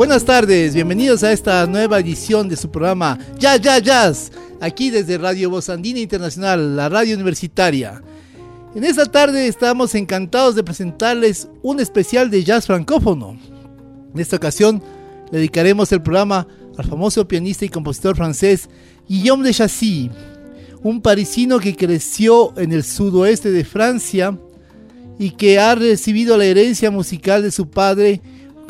Buenas tardes, bienvenidos a esta nueva edición de su programa Jazz, Jazz, Jazz, aquí desde Radio Voz Andina Internacional, la radio universitaria. En esta tarde estamos encantados de presentarles un especial de jazz francófono. En esta ocasión dedicaremos el programa al famoso pianista y compositor francés Guillaume de Chassis, un parisino que creció en el sudoeste de Francia y que ha recibido la herencia musical de su padre,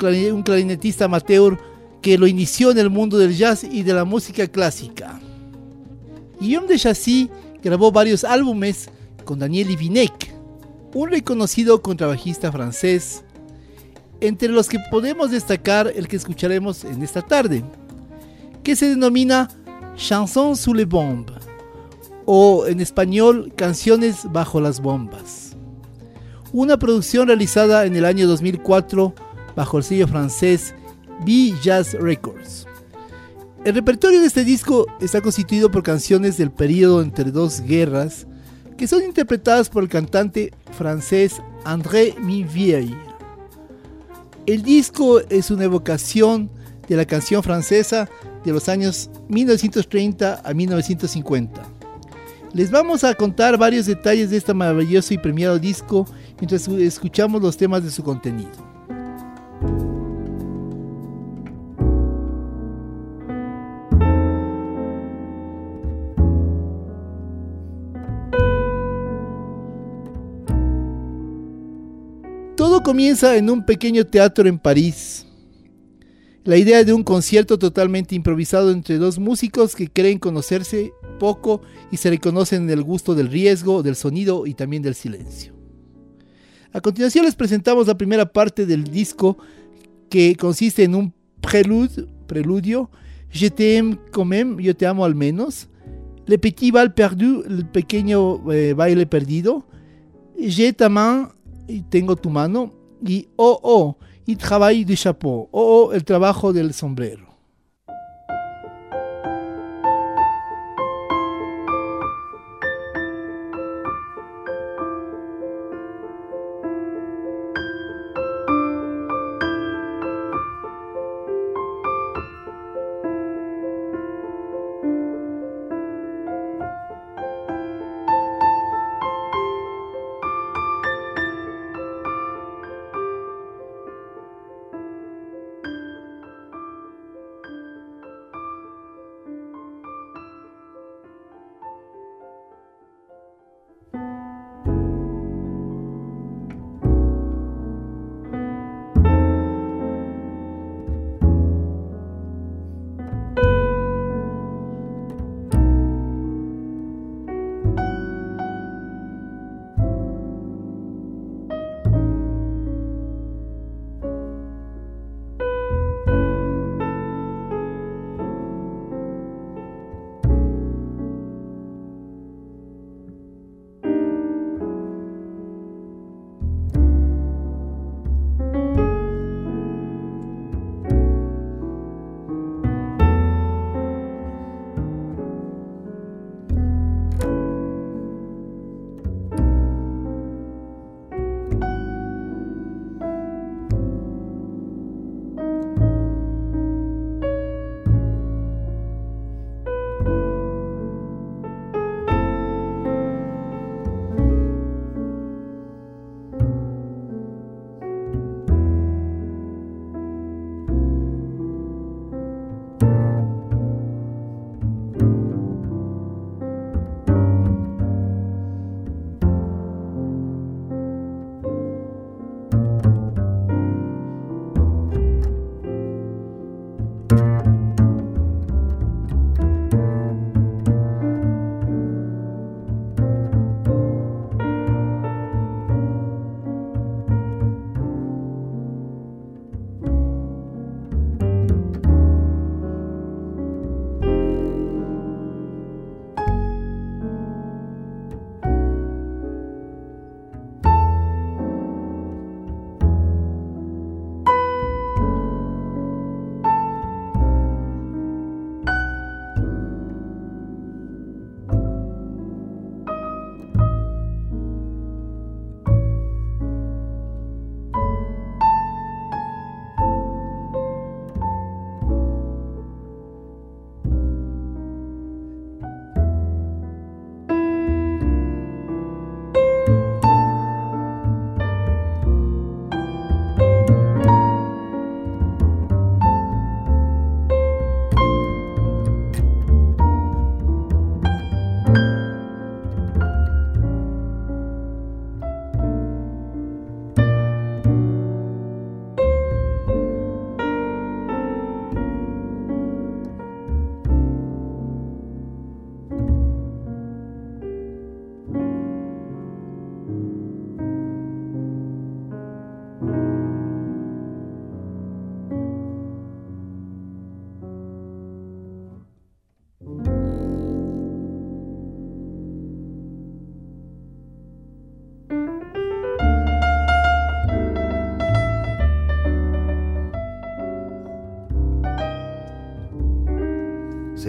un clarinetista amateur que lo inició en el mundo del jazz y de la música clásica. Guillaume de Chassis grabó varios álbumes con Daniel Ivinec, un reconocido contrabajista francés, entre los que podemos destacar el que escucharemos en esta tarde, que se denomina Chanson sous les bombes, o en español Canciones bajo las bombas. Una producción realizada en el año 2004 bajo el sello francés B Jazz Records. El repertorio de este disco está constituido por canciones del periodo entre dos guerras que son interpretadas por el cantante francés André Mivieille. El disco es una evocación de la canción francesa de los años 1930 a 1950. Les vamos a contar varios detalles de este maravilloso y premiado disco mientras escuchamos los temas de su contenido. Comienza en un pequeño teatro en París. La idea de un concierto totalmente improvisado entre dos músicos que creen conocerse poco y se reconocen en el gusto del riesgo, del sonido y también del silencio. A continuación les presentamos la primera parte del disco que consiste en un prelude, preludio, Je t'aime quand même, yo te amo al menos, Le petit bal perdu, el pequeño eh, baile perdido, J'ai ta main, tengo tu mano, y oh oh, y travail du chapeau, oh oh, el trabajo del sombrero.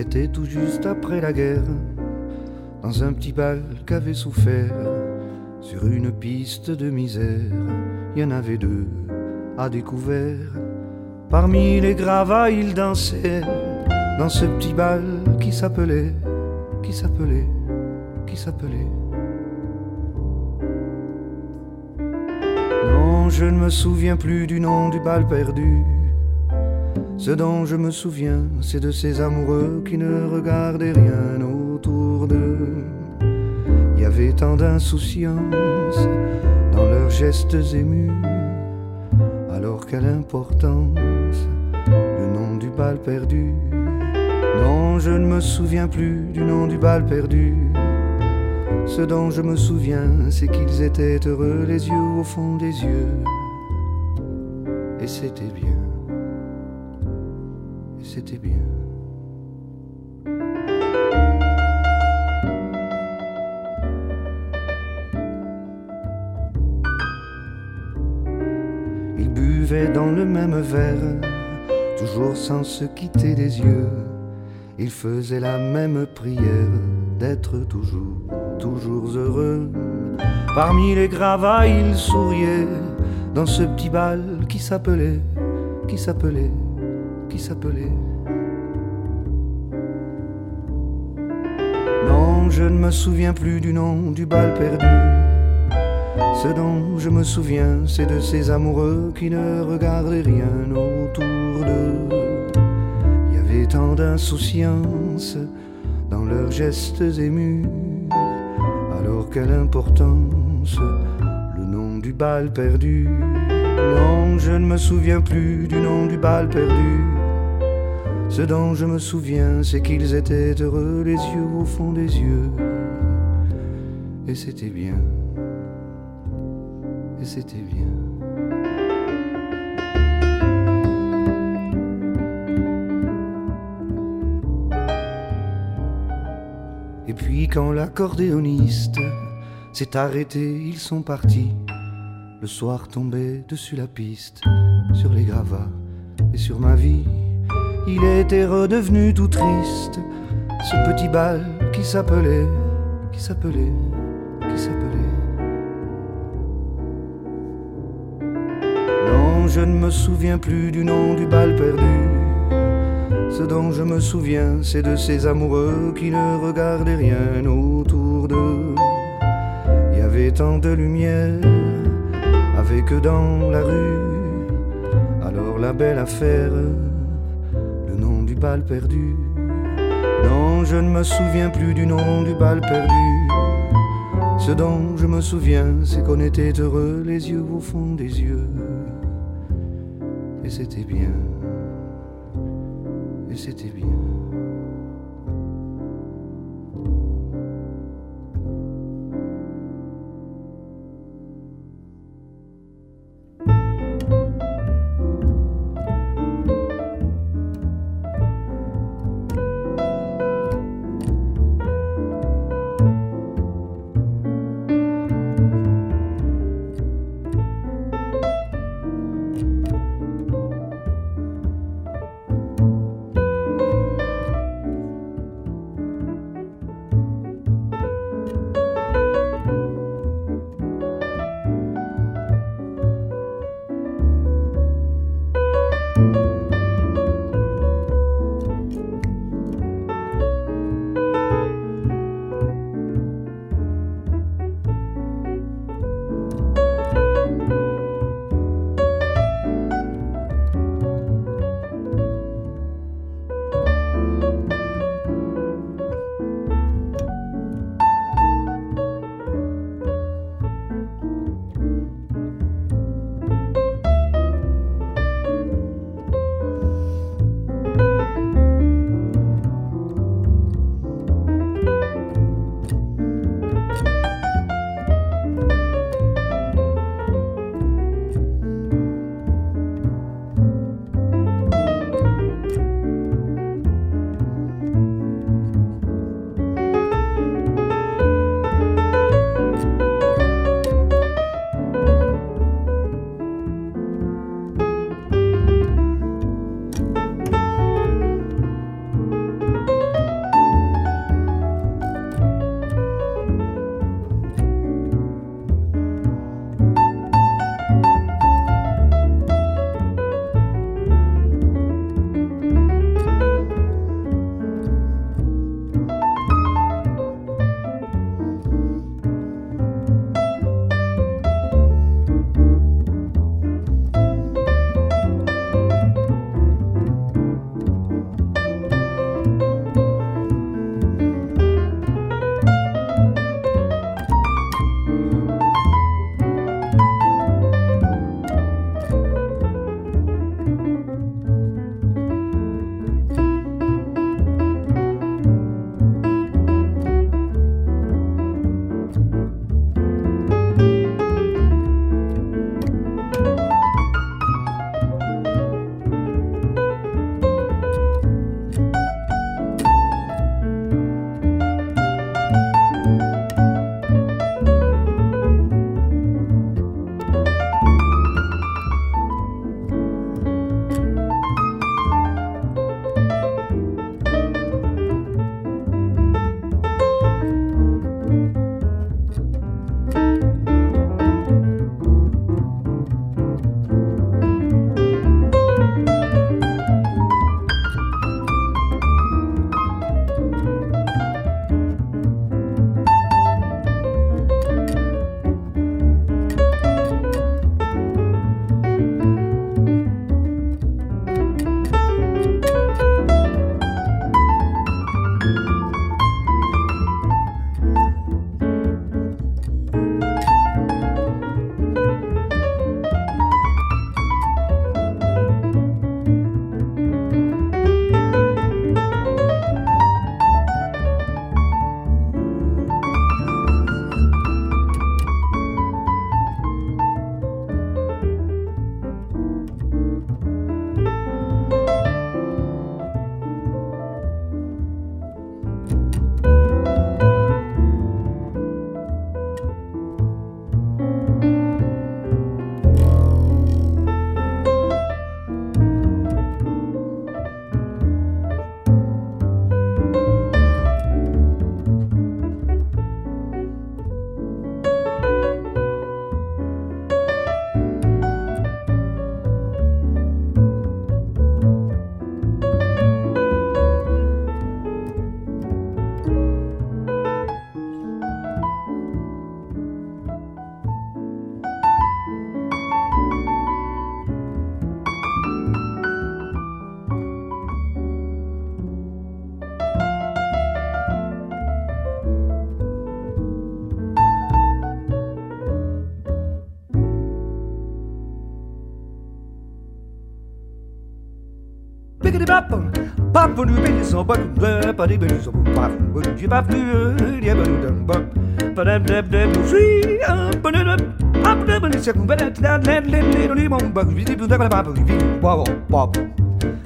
C'était tout juste après la guerre, dans un petit bal qu'avait souffert, sur une piste de misère, il y en avait deux à découvert. Parmi les gravats, il dansait dans ce petit bal qui s'appelait, qui s'appelait, qui s'appelait. Non, je ne me souviens plus du nom du bal perdu. Ce dont je me souviens, c'est de ces amoureux qui ne regardaient rien autour d'eux. Il y avait tant d'insouciance dans leurs gestes émus. Alors quelle importance le nom du bal perdu? Non, je ne me souviens plus du nom du bal perdu. Ce dont je me souviens, c'est qu'ils étaient heureux, les yeux au fond des yeux. Et c'était bien. C'était bien. Ils buvaient dans le même verre, toujours sans se quitter des yeux. Ils faisaient la même prière d'être toujours, toujours heureux. Parmi les gravats, ils souriaient dans ce petit bal qui s'appelait, qui s'appelait, qui s'appelait. Non, je ne me souviens plus du nom du bal perdu. Ce dont je me souviens, c'est de ces amoureux qui ne regardaient rien autour d'eux. Il y avait tant d'insouciance dans leurs gestes émus. Alors quelle importance le nom du bal perdu. Non, je ne me souviens plus du nom du bal perdu. Ce dont je me souviens, c'est qu'ils étaient heureux, les yeux au fond des yeux. Et c'était bien. Et c'était bien. Et puis quand l'accordéoniste s'est arrêté, ils sont partis. Le soir tombait dessus la piste, sur les gravats et sur ma vie. Il était redevenu tout triste, ce petit bal qui s'appelait, qui s'appelait, qui s'appelait. Non, je ne me souviens plus du nom du bal perdu. Ce dont je me souviens, c'est de ces amoureux qui ne regardaient rien autour d'eux. Il y avait tant de lumière avec eux dans la rue. Alors la belle affaire, bal perdu. Non, je ne me souviens plus du nom du bal perdu. Ce dont je me souviens, c'est qu'on était heureux, les yeux au fond des yeux. Et c'était bien. Et c'était bien.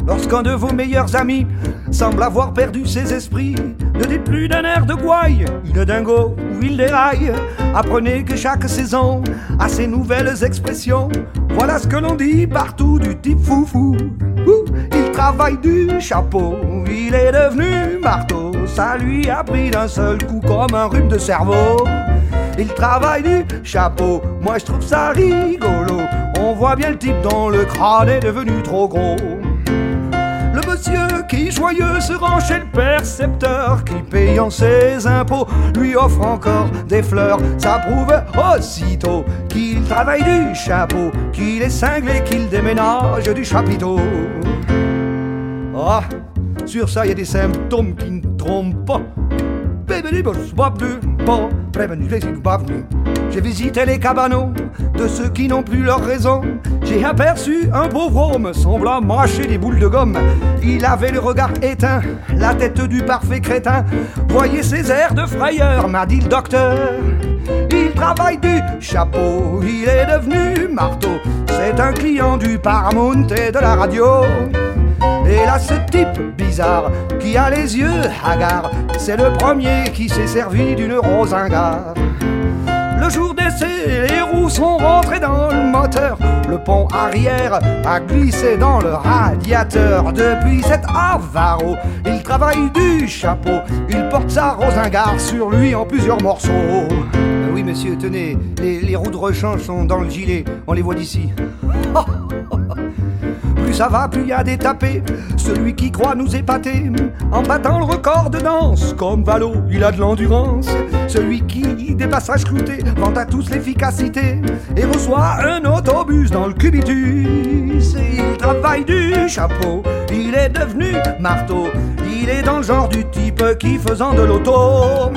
Lorsqu'un de vos meilleurs amis semble avoir perdu ses esprits, ne dites plus d'un air de gouaille, il est dingo ou il déraille. Apprenez que chaque saison a ses nouvelles expressions. Voilà ce que l'on dit partout du type foufou. Travaille du chapeau, il est devenu marteau. Ça lui a pris d'un seul coup comme un rhume de cerveau. Il travaille du chapeau, moi je trouve ça rigolo. On voit bien le type dont le crâne est devenu trop gros. Le monsieur qui joyeux se rend chez le percepteur, qui payant ses impôts lui offre encore des fleurs. Ça prouve aussitôt qu'il travaille du chapeau, qu'il est cinglé, qu'il déménage du chapiteau. Ah, sur ça, il y a des symptômes qui ne trompent pas. J'ai visité les cabanos de ceux qui n'ont plus leur raison. J'ai aperçu un pauvre homme semblant mâcher des boules de gomme. Il avait le regard éteint, la tête du parfait crétin. Voyez ses airs de frayeur, m'a dit le docteur. Il travaille du chapeau, il est devenu marteau. C'est un client du Paramount et de la radio. Et là, ce type bizarre qui a les yeux hagards, c'est le premier qui s'est servi d'une rosingare. Le jour d'essai, les roues sont rentrées dans le moteur. Le pont arrière a glissé dans le radiateur. Depuis cet avaro, il travaille du chapeau. Il porte sa rosingare sur lui en plusieurs morceaux. Euh, oui, monsieur, tenez, les, les roues de rechange sont dans le gilet. On les voit d'ici. ça va, plus y a des tapés. Celui qui croit nous épater en battant le record de danse. Comme Valo, il a de l'endurance. Celui qui, des passages cloutés, vante à tous l'efficacité et reçoit un autobus dans le cubitus. Il travaille du chapeau, il est devenu marteau. Il est dans le genre du type qui, faisant de l'auto,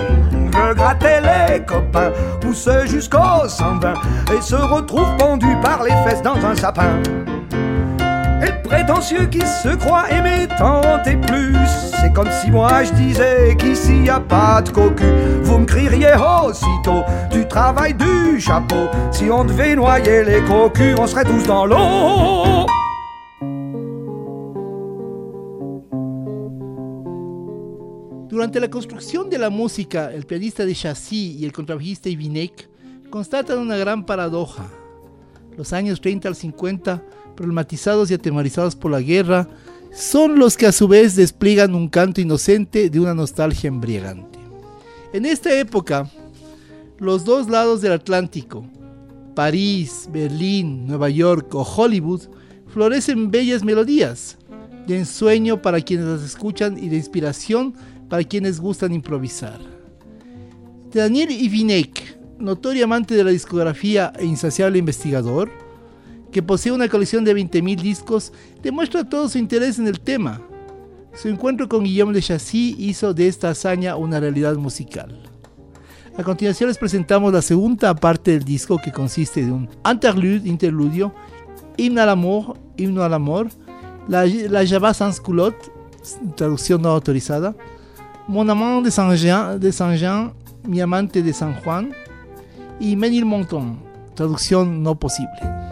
veut gratter les copains, pousse jusqu'au 120 et se retrouve pendu par les fesses dans un sapin. Prétentieux qui se croit aimer tant et plus. C'est comme si moi je disais qu'ici y a pas de cocu. Vous me crieriez aussitôt du travail du chapeau. Si on devait noyer les cocus, on serait tous dans l'eau. Durante la construcción de la música, el pianista de Chassis y el contrabajista Ibinek constatan una gran paradoja. Los años 30 al 50 problematizados y atemorizados por la guerra, son los que a su vez despliegan un canto inocente de una nostalgia embriagante. En esta época, los dos lados del Atlántico, París, Berlín, Nueva York o Hollywood, florecen bellas melodías, de ensueño para quienes las escuchan y de inspiración para quienes gustan improvisar. Daniel Ivinek, notorio amante de la discografía e insaciable investigador, que posee una colección de 20.000 discos, demuestra todo su interés en el tema. Su encuentro con Guillaume de Chassis hizo de esta hazaña una realidad musical. A continuación les presentamos la segunda parte del disco que consiste de un interlude, interludio, himno al amor, himno al amor, la, la Java sans culotte, traducción no autorizada, Mon amant de Saint-Jean, de Saint-Jean, mi amante de San Juan, y Menil Monton, traducción no posible.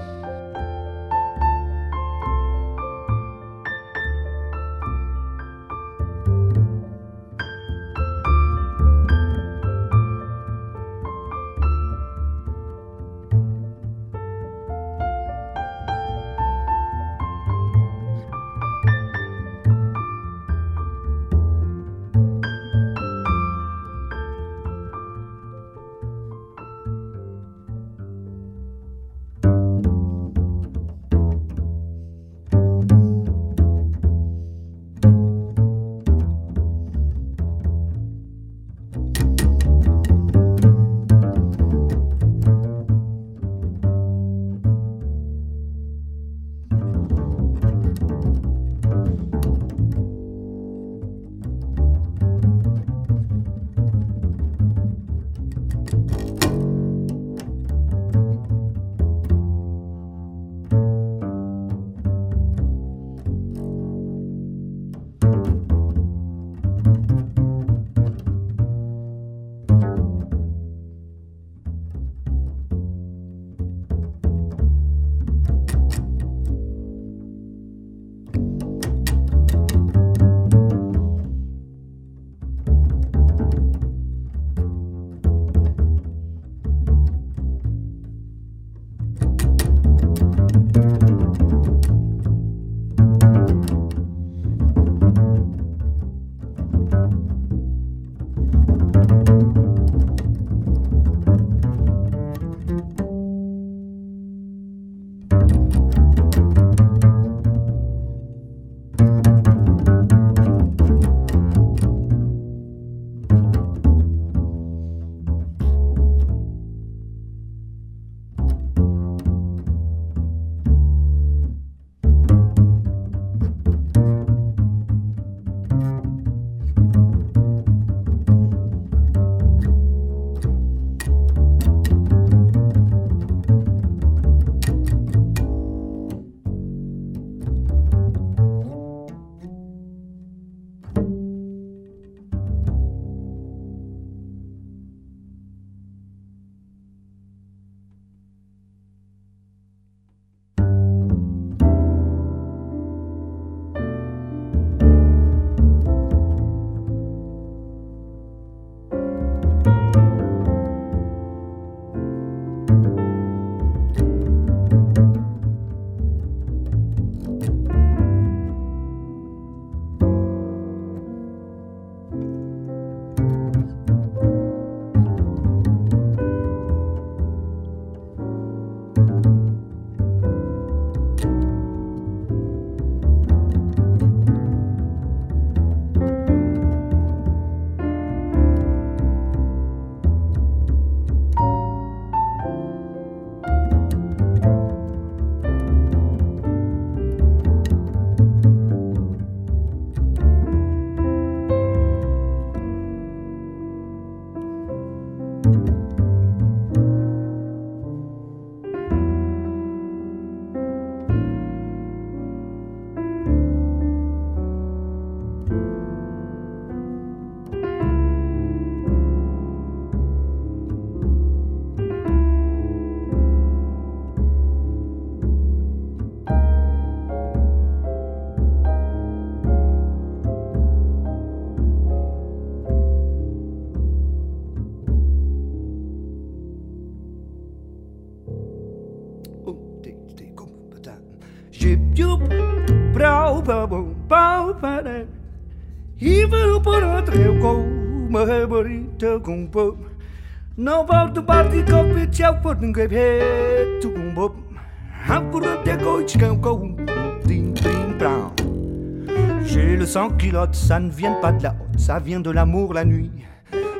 J'ai le sang qui lotte, ça ne vient pas de la haute, ça vient de l'amour la nuit.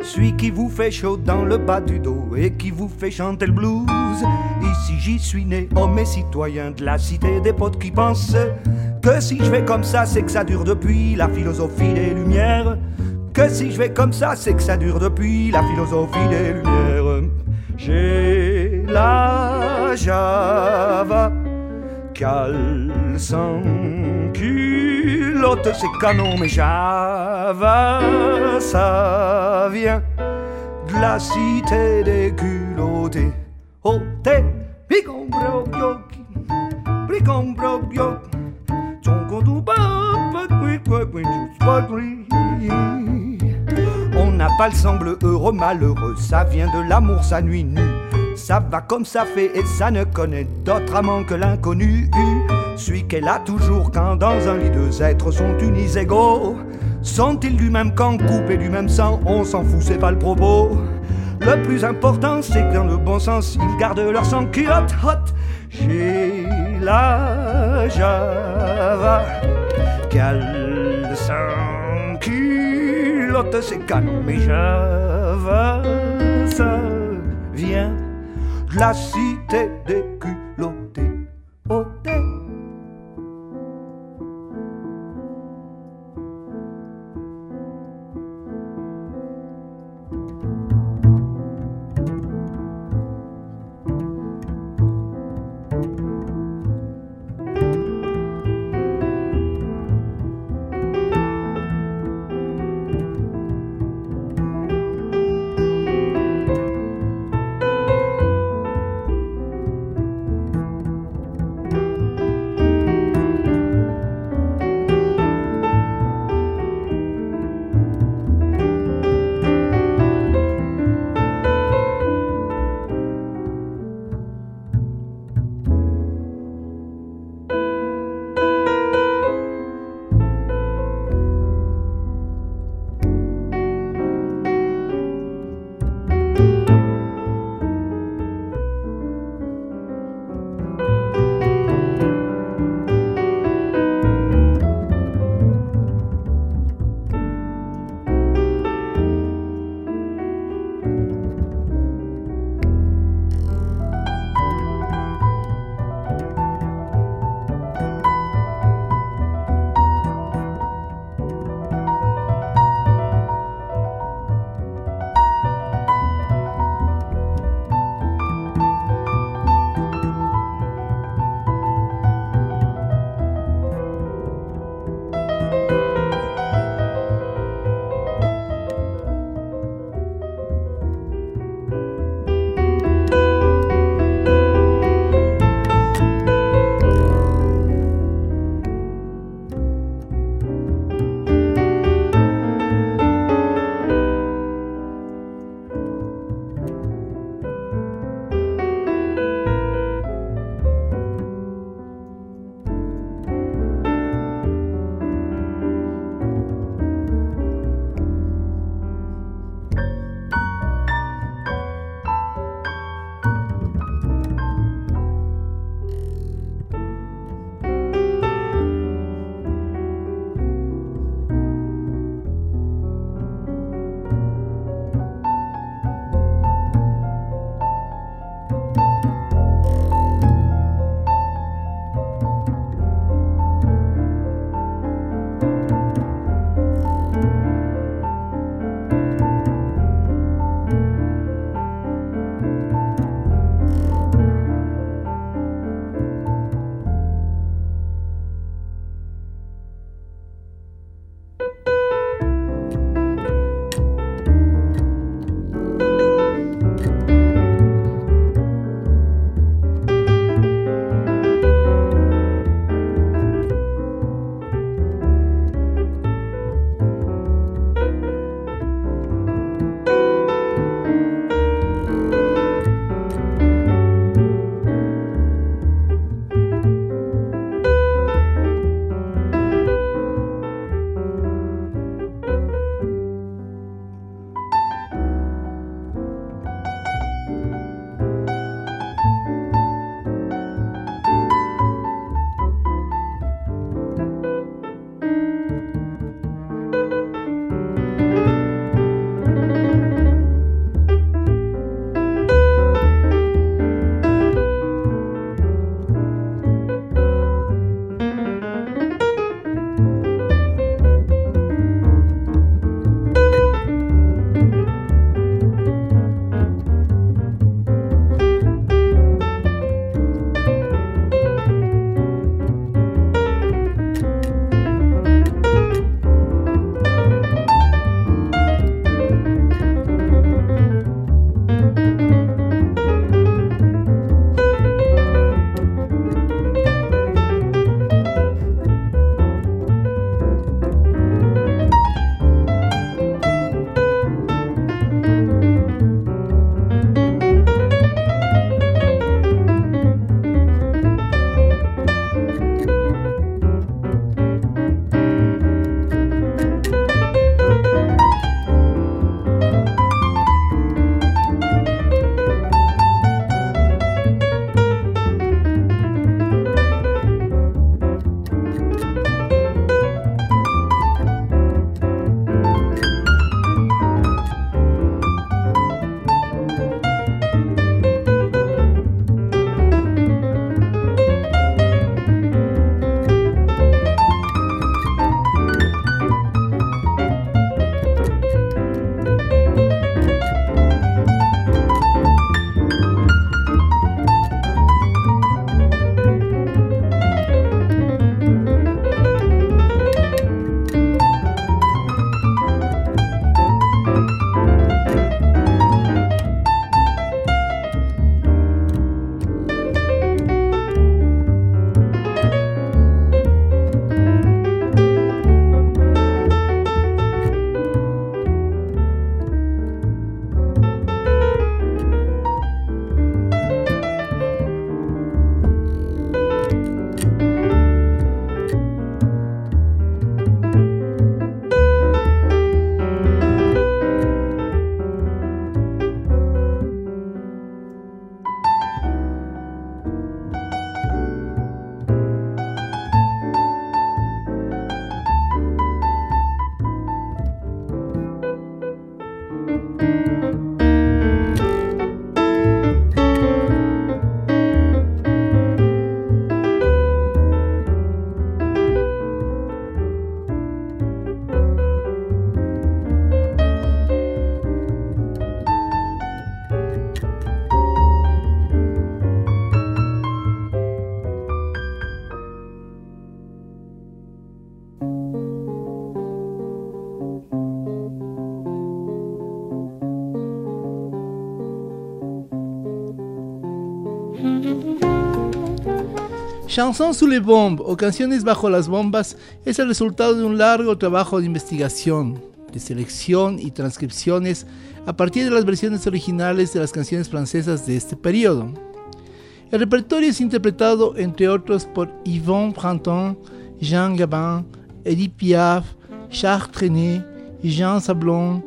Celui qui vous fait chaud dans le bas du dos et qui vous fait chanter le blues. Ici j'y suis né, homme et citoyen de la cité des potes qui pensent que si je vais comme ça, c'est que ça dure depuis la philosophie des lumières. Que si je vais comme ça, c'est que ça dure depuis la philosophie des lumières. J'ai la java, cale sans culotte, c'est canon, mais java, ça vient de la cité des culottés. Oh, t'es, le semble heureux, malheureux, ça vient de l'amour, ça nuit nu. Ça va comme ça fait et ça ne connaît d'autre amant que l'inconnu. Celui qu'elle a toujours quand dans un lit deux êtres sont unis égaux. Sont-ils du même camp, coupés du même sang? On s'en fout, c'est pas le propos. Le plus important, c'est que dans le bon sens, ils gardent leur sang culotte hot. J'ai la java, sans culotte, c'est calme, mais java, ça vient de la cité des culottés. Oh, des Chanson sous les bombes o Canciones bajo las bombas es el resultado de un largo trabajo de investigación, de selección y transcripciones a partir de las versiones originales de las canciones francesas de este periodo. El repertorio es interpretado entre otros por Yvon Printemps, Jean Gabin, Edith Piaf, Charles Trenet, Jean Sablon,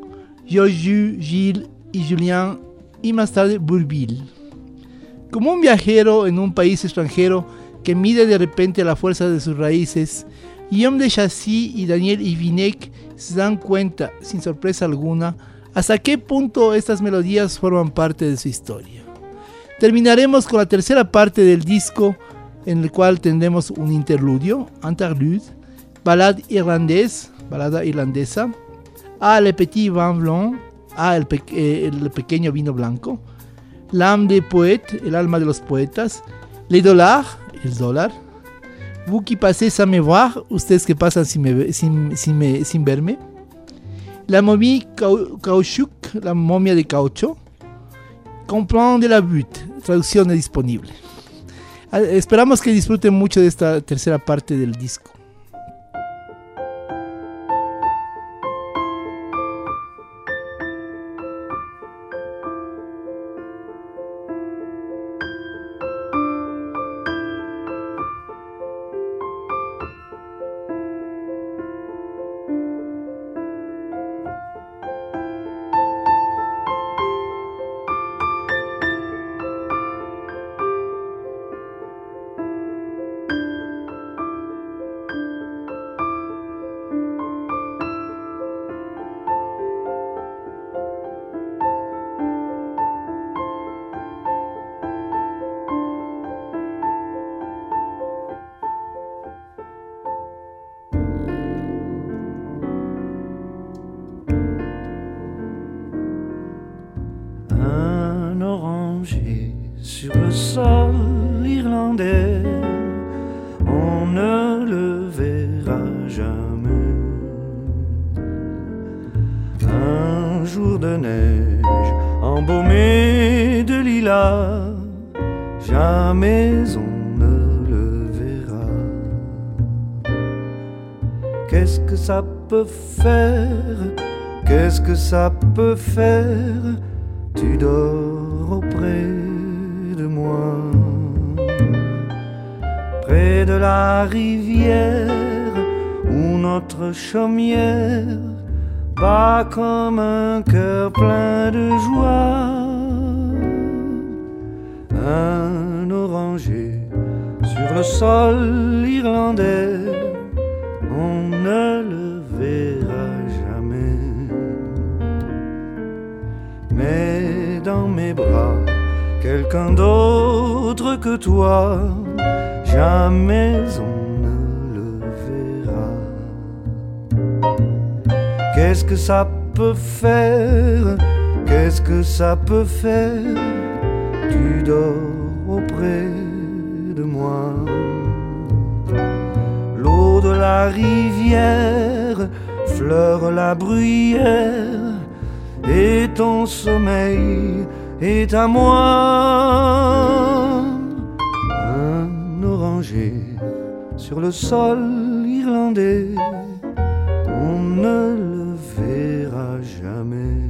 Georges Gilles y Julien y más tarde Bourville. Como un viajero en un país extranjero que mide de repente la fuerza de sus raíces, Guillaume de Chassis y Daniel Ivinek se dan cuenta, sin sorpresa alguna, hasta qué punto estas melodías forman parte de su historia. Terminaremos con la tercera parte del disco, en el cual tendremos un interludio, interlude, balada irlandés, balada irlandesa, a Le Petit Vin Blanc, a el, eh, el pequeño vino blanco, L'âme des poètes, el alma de los poetas, Les dollars, el dólar, Vous qui passez sans me voir, ustedes que pasan sin, me, sin, sin, me, sin verme, La momie caoutchouc, la momia de caucho, Comprend de la butte, traducción disponible. Ah, esperamos que disfruten mucho de esta tercera parte del disco. D'autre que toi, jamais on ne le verra. Qu'est-ce que ça peut faire? Qu'est-ce que ça peut faire? Tu dors auprès de moi. L'eau de la rivière fleure la bruyère et ton sommeil est à moi. Un oranger sur le sol irlandais, on ne le verra jamais.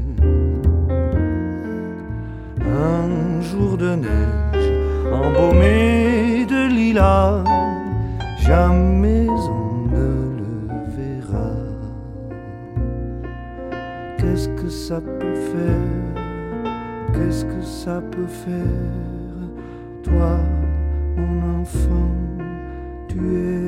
Un jour de neige embaumé de lilas, jamais on Qu'est-ce que ça peut faire? Qu'est-ce que ça peut faire Toi, mon enfant, tu es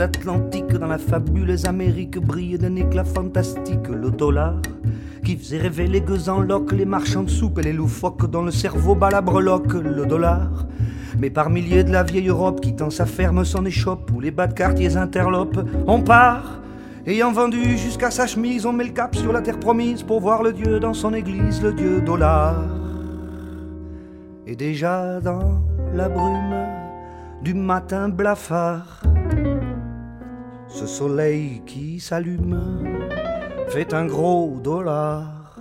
l'Atlantique, dans la fabuleuse Amérique, brille d'un éclat fantastique le dollar qui faisait rêver les gueux en loques, les marchands de soupe et les loufoques dont le cerveau bat la breloque, le dollar. Mais par milliers de la vieille Europe qui sa ferme son échoppe, où les bas de quartiers interlopent, on part. Ayant vendu jusqu'à sa chemise, on met le cap sur la terre promise pour voir le Dieu dans son église, le Dieu dollar. Et déjà dans la brume du matin blafard, ce soleil qui s'allume fait un gros dollar.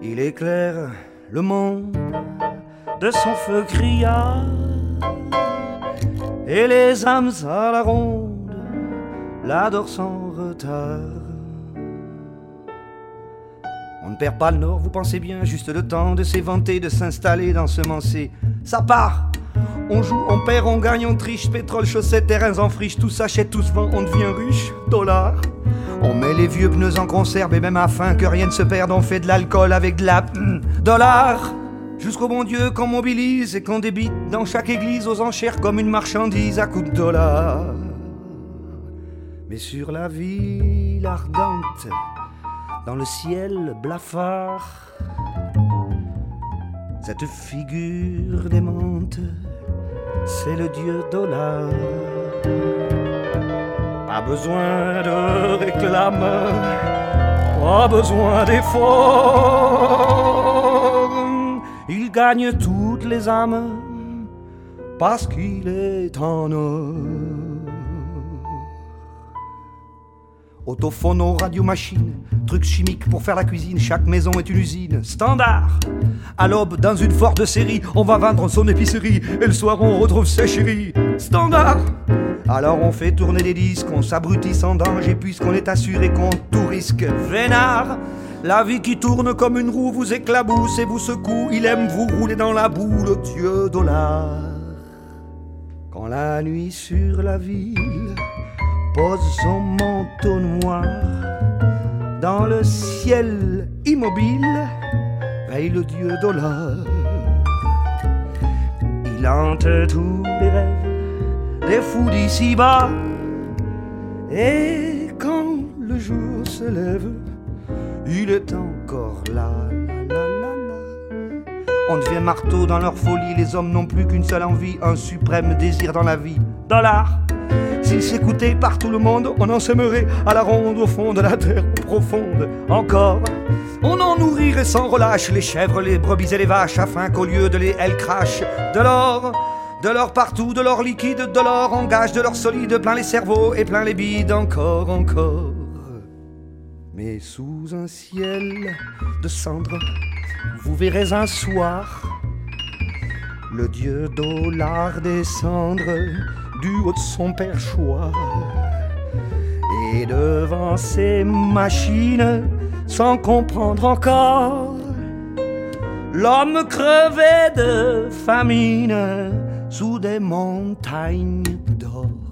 Il éclaire le monde de son feu criard et les âmes à la ronde l'adorent sans retard. On ne perd pas le nord, vous pensez bien, juste le temps de s'éventer, de s'installer, d'ensemencer. Ça part on joue, on perd, on gagne, on triche, pétrole, chaussettes, terrains en friche, tout s'achète, tout se vend, on devient riche, dollar. On met les vieux pneus en conserve et même afin que rien ne se perde, on fait de l'alcool avec de la hmm, dollar. Jusqu'au bon Dieu qu'on mobilise et qu'on débite dans chaque église aux enchères comme une marchandise à coups de dollars. Mais sur la ville ardente, dans le ciel blafard, cette figure démente, c'est le dieu dollar. Pas besoin de réclame, pas besoin d'effort. Il gagne toutes les âmes parce qu'il est en or. Autophono, radio-machine, trucs chimiques pour faire la cuisine, chaque maison est une usine. Standard À l'aube, dans une forte série, on va vendre son épicerie, et le soir on retrouve ses chéris. Standard alors on fait tourner les disques, on s'abrutit sans danger puisqu'on est assuré qu'on tout risque. Vénard, la vie qui tourne comme une roue vous éclabousse et vous secoue. Il aime vous rouler dans la boue, le dieu dollar. Quand la nuit sur la ville pose son manteau noir, dans le ciel immobile veille le dieu dollar. Il hante tous les rêves des fous d'ici-bas. Et quand le jour se lève, il est encore là. On devient marteau dans leur folie, les hommes n'ont plus qu'une seule envie, un suprême désir dans la vie. Dollar S'ils s'écoutaient par tout le monde, on en sèmerait à la ronde au fond de la terre profonde. Encore, on en nourrirait sans relâche les chèvres, les brebis et les vaches, afin qu'au lieu de les elles crachent de l'or de l'or partout, de l'or liquide, de l'or en gage, de l'or solide, plein les cerveaux et plein les bides, encore, encore. Mais sous un ciel de cendres, vous verrez un soir le dieu dollar descendre du haut de son perchoir. Et devant ces machines, sans comprendre encore, l'homme crevait de famine sous des montagnes d'or.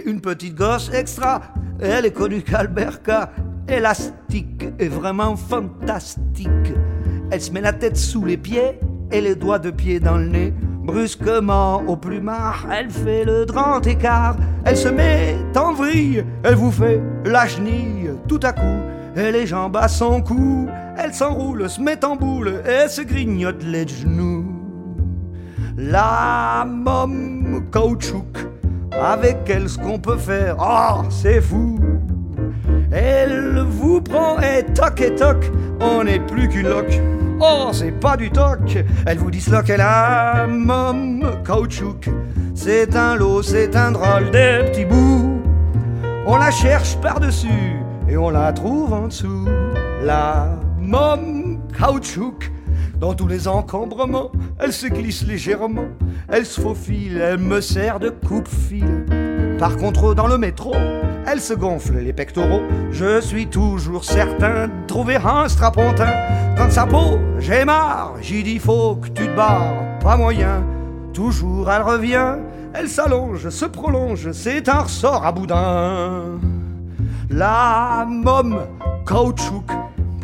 Une petite gosse extra, elle est connue qu'Alberca. Élastique et vraiment fantastique. Elle se met la tête sous les pieds et les doigts de pied dans le nez. Brusquement, au plumard, elle fait le grand écart. Elle se met en vrille, elle vous fait la chenille. Tout à coup, elle les jambes à son cou. Elle s'enroule, se met en boule et se grignote les genoux. La môme caoutchouc, avec elle ce qu'on peut faire, oh c'est fou. Elle vous prend et toc et toc, on n'est plus qu'une loque. Oh, c'est pas du toc, elle vous disloque, elle a môme caoutchouc. C'est un lot, c'est un drôle de petit bout. On la cherche par-dessus et on la trouve en dessous. La môme caoutchouc. Dans tous les encombrements, elle se glisse légèrement, elle se faufile, elle me sert de coupe-fil. Par contre, dans le métro, elle se gonfle les pectoraux. Je suis toujours certain de trouver un strapontin. Quand sa peau, j'ai marre, j'y dis faut que tu te barres, pas moyen. Toujours elle revient, elle s'allonge, se prolonge, c'est un ressort à boudin. La môme caoutchouc,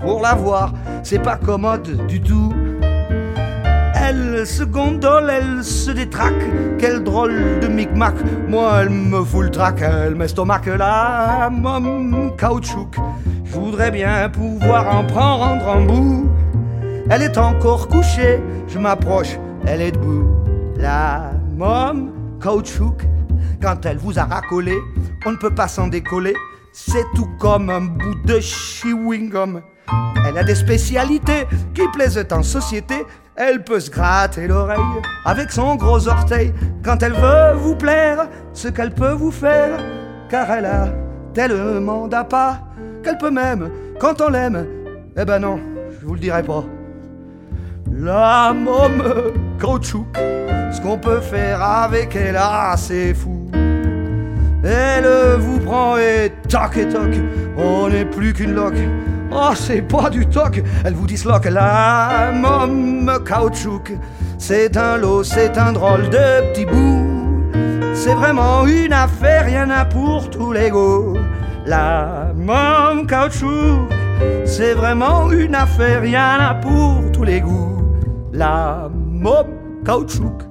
pour la voir, c'est pas commode du tout. Elle se gondole, elle se détraque, quel drôle de micmac. Moi, elle me fout le trac, elle m'estomac la môme caoutchouc. Je voudrais bien pouvoir en prendre un bout. Elle est encore couchée, je m'approche, elle est debout. La môme caoutchouc, quand elle vous a racolé, on ne peut pas s'en décoller. C'est tout comme un bout de chewing gum. Elle a des spécialités qui plaisent en société. Elle peut se gratter l'oreille avec son gros orteil quand elle veut vous plaire, ce qu'elle peut vous faire, car elle a tellement d'appât qu'elle peut même, quand on l'aime, eh ben non, je vous le dirai pas. La môme caoutchouc, ce qu'on peut faire avec elle, ah c'est fou. Elle vous prend et toc et toc, on n'est plus qu'une loque. Oh, c'est pas du toc, elle vous disloque la môme caoutchouc. C'est un lot, c'est un drôle de petit bout. C'est vraiment une affaire, rien a pour tous les goûts. La môme caoutchouc, c'est vraiment une affaire, rien a pour tous les goûts. La môme caoutchouc.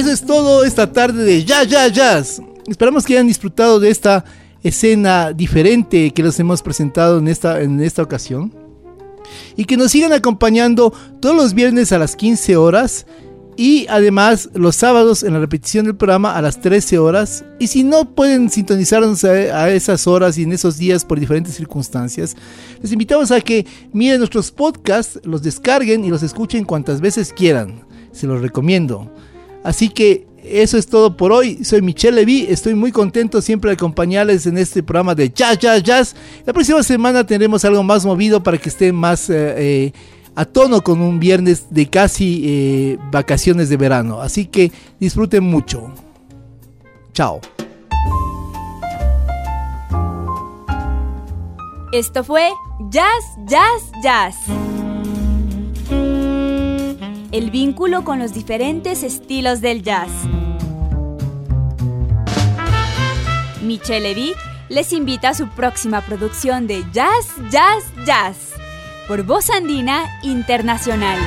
Eso es todo esta tarde de Jazz Jazz Jazz. Esperamos que hayan disfrutado de esta escena diferente que les hemos presentado en esta, en esta ocasión. y que nos sigan acompañando todos los viernes a las 15 horas y además los sábados en la repetición del programa a las 13 horas. Y si no pueden sintonizarnos a, esas horas y en esos días por diferentes circunstancias, les invitamos a que miren nuestros podcasts, los descarguen y los escuchen cuantas veces quieran. Se los recomiendo. Así que eso es todo por hoy. Soy Michelle Levy. Estoy muy contento siempre de acompañarles en este programa de Jazz, Jazz, Jazz. La próxima semana tendremos algo más movido para que estén más... Eh, eh, a tono con un viernes de casi eh, vacaciones de verano. Así que disfruten mucho. Chao. Esto fue Jazz, Jazz, Jazz. El vínculo con los diferentes estilos del jazz. Michelle Vic les invita a su próxima producción de Jazz, Jazz, Jazz por Voz Andina Internacional.